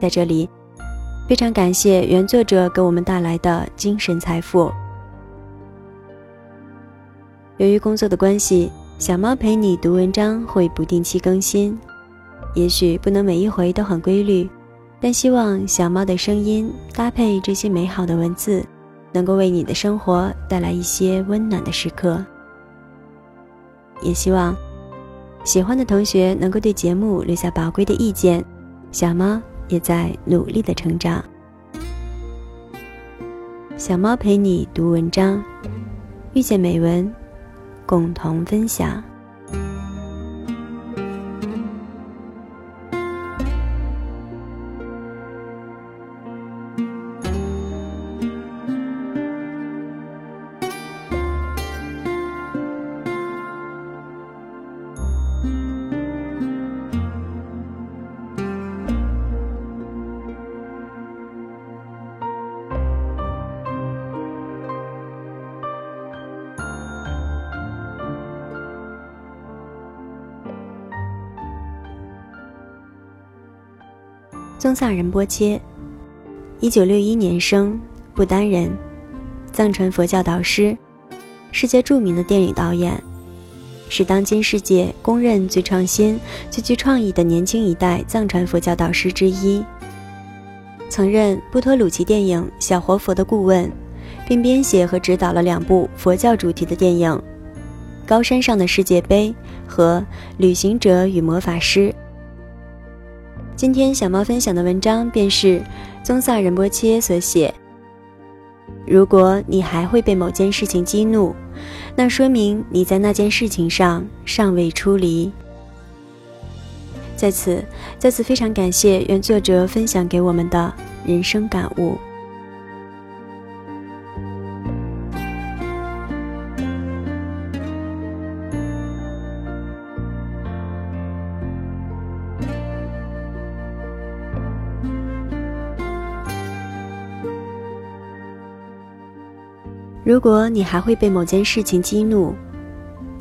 在这里，非常感谢原作者给我们带来的精神财富。由于工作的关系，小猫陪你读文章会不定期更新，也许不能每一回都很规律，但希望小猫的声音搭配这些美好的文字，能够为你的生活带来一些温暖的时刻。也希望喜欢的同学能够对节目留下宝贵的意见，小猫。也在努力的成长。小猫陪你读文章，遇见美文，共同分享。宗萨仁波切，一九六一年生，不丹人，藏传佛教导师，世界著名的电影导演，是当今世界公认最创新、最具创意的年轻一代藏传佛教导师之一。曾任布托鲁奇电影《小活佛》的顾问，并编写和执导了两部佛教主题的电影《高山上的世界杯》和《旅行者与魔法师》。今天小猫分享的文章便是宗萨仁波切所写。如果你还会被某件事情激怒，那说明你在那件事情上尚未出离。在此，再次非常感谢原作者分享给我们的人生感悟。如果你还会被某件事情激怒，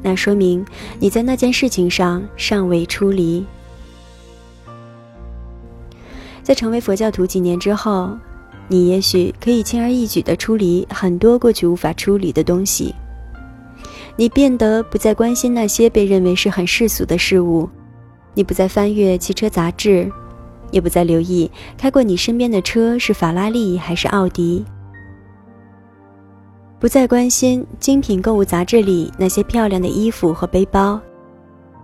那说明你在那件事情上尚未出离。在成为佛教徒几年之后，你也许可以轻而易举地处理很多过去无法处理的东西。你变得不再关心那些被认为是很世俗的事物，你不再翻阅汽车杂志，也不再留意开过你身边的车是法拉利还是奥迪。不再关心精品购物杂志里那些漂亮的衣服和背包，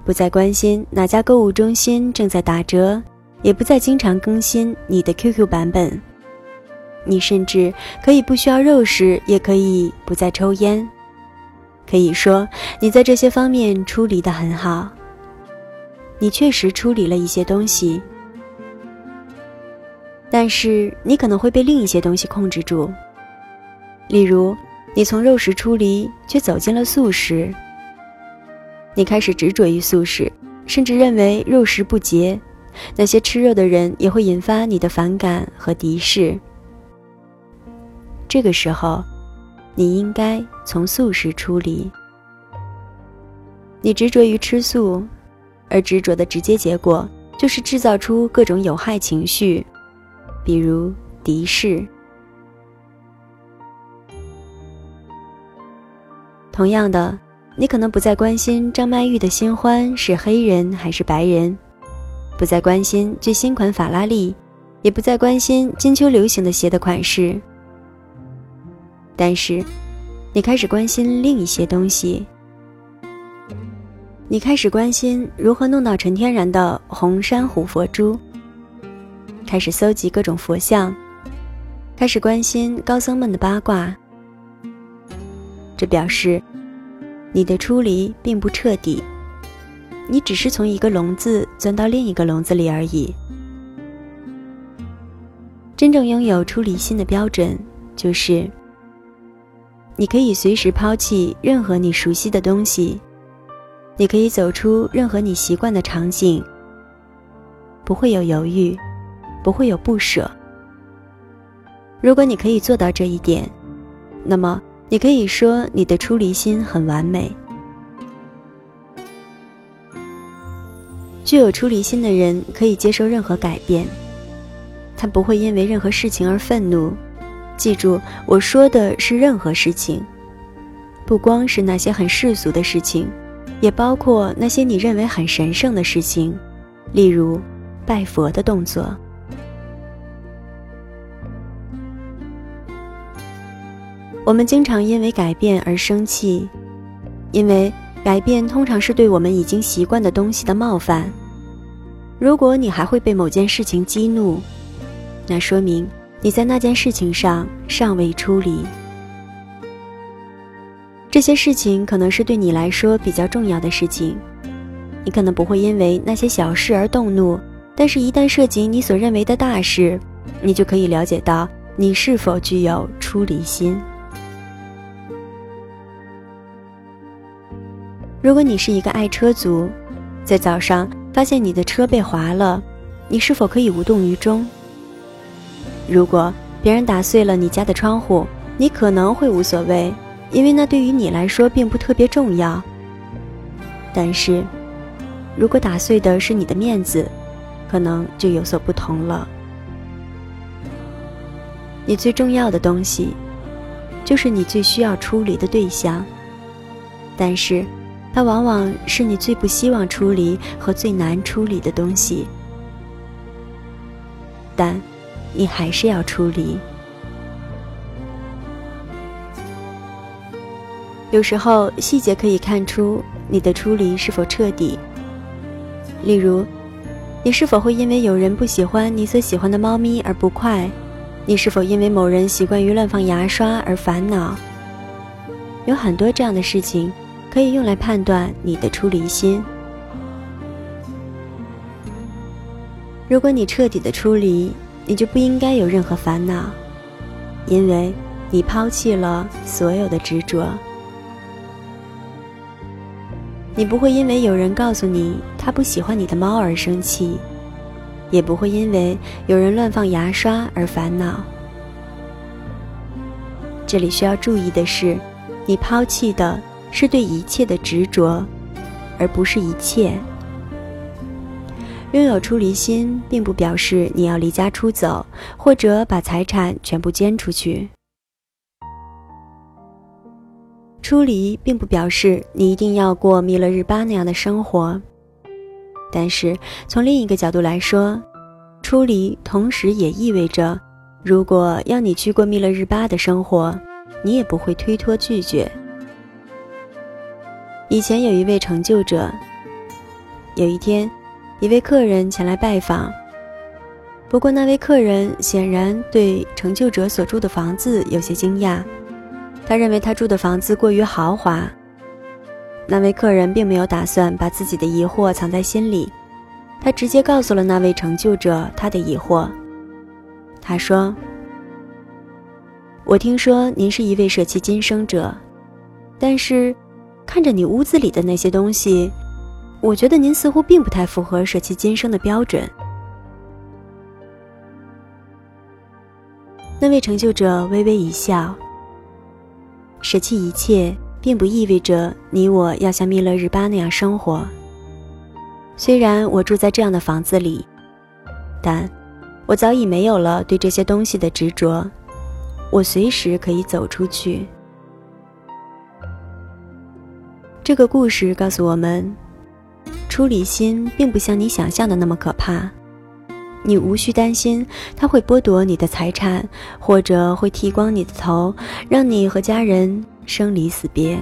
不再关心哪家购物中心正在打折，也不再经常更新你的 QQ 版本。你甚至可以不需要肉食，也可以不再抽烟。可以说，你在这些方面处理得很好。你确实处理了一些东西，但是你可能会被另一些东西控制住，例如。你从肉食出离，却走进了素食。你开始执着于素食，甚至认为肉食不洁，那些吃肉的人也会引发你的反感和敌视。这个时候，你应该从素食出离。你执着于吃素，而执着的直接结果就是制造出各种有害情绪，比如敌视。同样的，你可能不再关心张曼玉的新欢是黑人还是白人，不再关心最新款法拉利，也不再关心金秋流行的鞋的款式。但是，你开始关心另一些东西。你开始关心如何弄到纯天然的红珊瑚佛珠，开始搜集各种佛像，开始关心高僧们的八卦。这表示，你的出离并不彻底，你只是从一个笼子钻到另一个笼子里而已。真正拥有出离心的标准，就是你可以随时抛弃任何你熟悉的东西，你可以走出任何你习惯的场景，不会有犹豫，不会有不舍。如果你可以做到这一点，那么你可以说你的出离心很完美。具有出离心的人可以接受任何改变。他不会因为任何事情而愤怒。记住，我说的是任何事情，不光是那些很世俗的事情，也包括那些你认为很神圣的事情，例如拜佛的动作。我们经常因为改变而生气，因为改变通常是对我们已经习惯的东西的冒犯。如果你还会被某件事情激怒，那说明你在那件事情上尚未出离。这些事情可能是对你来说比较重要的事情，你可能不会因为那些小事而动怒，但是，一旦涉及你所认为的大事，你就可以了解到你是否具有出离心。如果你是一个爱车族，在早上发现你的车被划了，你是否可以无动于衷？如果别人打碎了你家的窗户，你可能会无所谓，因为那对于你来说并不特别重要。但是，如果打碎的是你的面子，可能就有所不同了。你最重要的东西，就是你最需要处理的对象。但是，它往往是你最不希望处理和最难处理的东西。但。你还是要处理。有时候细节可以看出你的出离是否彻底。例如，你是否会因为有人不喜欢你所喜欢的猫咪而不快？你是否因为某人习惯于乱放牙刷而烦恼？有很多这样的事情可以用来判断你的出离心。如果你彻底的出离，你就不应该有任何烦恼，因为你抛弃了所有的执着。你不会因为有人告诉你他不喜欢你的猫而生气，也不会因为有人乱放牙刷而烦恼。这里需要注意的是，你抛弃的是对一切的执着，而不是一切。拥有出离心，并不表示你要离家出走，或者把财产全部捐出去。出离并不表示你一定要过弥勒日巴那样的生活，但是从另一个角度来说，出离同时也意味着，如果要你去过弥勒日巴的生活，你也不会推脱拒绝。以前有一位成就者，有一天。一位客人前来拜访，不过那位客人显然对成就者所住的房子有些惊讶，他认为他住的房子过于豪华。那位客人并没有打算把自己的疑惑藏在心里，他直接告诉了那位成就者他的疑惑。他说：“我听说您是一位舍弃今生者，但是看着你屋子里的那些东西。”我觉得您似乎并不太符合舍弃今生的标准。那位成就者微微一笑。舍弃一切，并不意味着你我要像密勒日巴那样生活。虽然我住在这样的房子里，但我早已没有了对这些东西的执着。我随时可以走出去。这个故事告诉我们。出离心并不像你想象的那么可怕，你无需担心他会剥夺你的财产，或者会剃光你的头，让你和家人生离死别。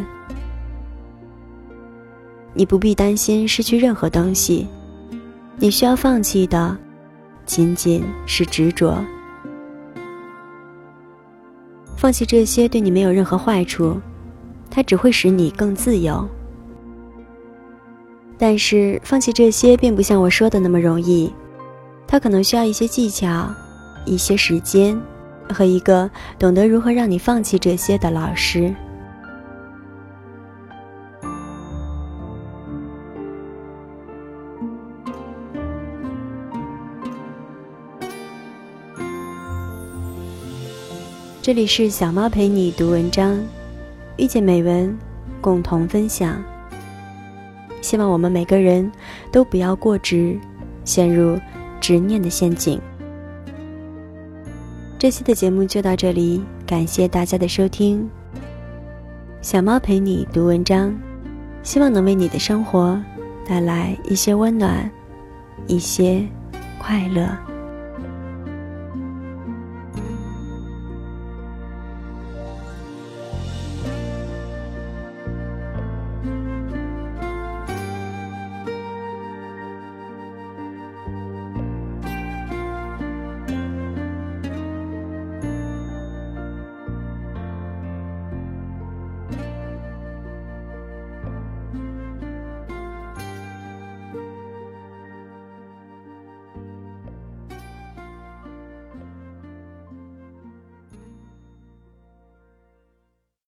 你不必担心失去任何东西，你需要放弃的仅仅是执着。放弃这些对你没有任何坏处，它只会使你更自由。但是放弃这些并不像我说的那么容易，它可能需要一些技巧，一些时间和一个懂得如何让你放弃这些的老师。这里是小猫陪你读文章，遇见美文，共同分享。希望我们每个人都不要过执，陷入执念的陷阱。这期的节目就到这里，感谢大家的收听。小猫陪你读文章，希望能为你的生活带来一些温暖，一些快乐。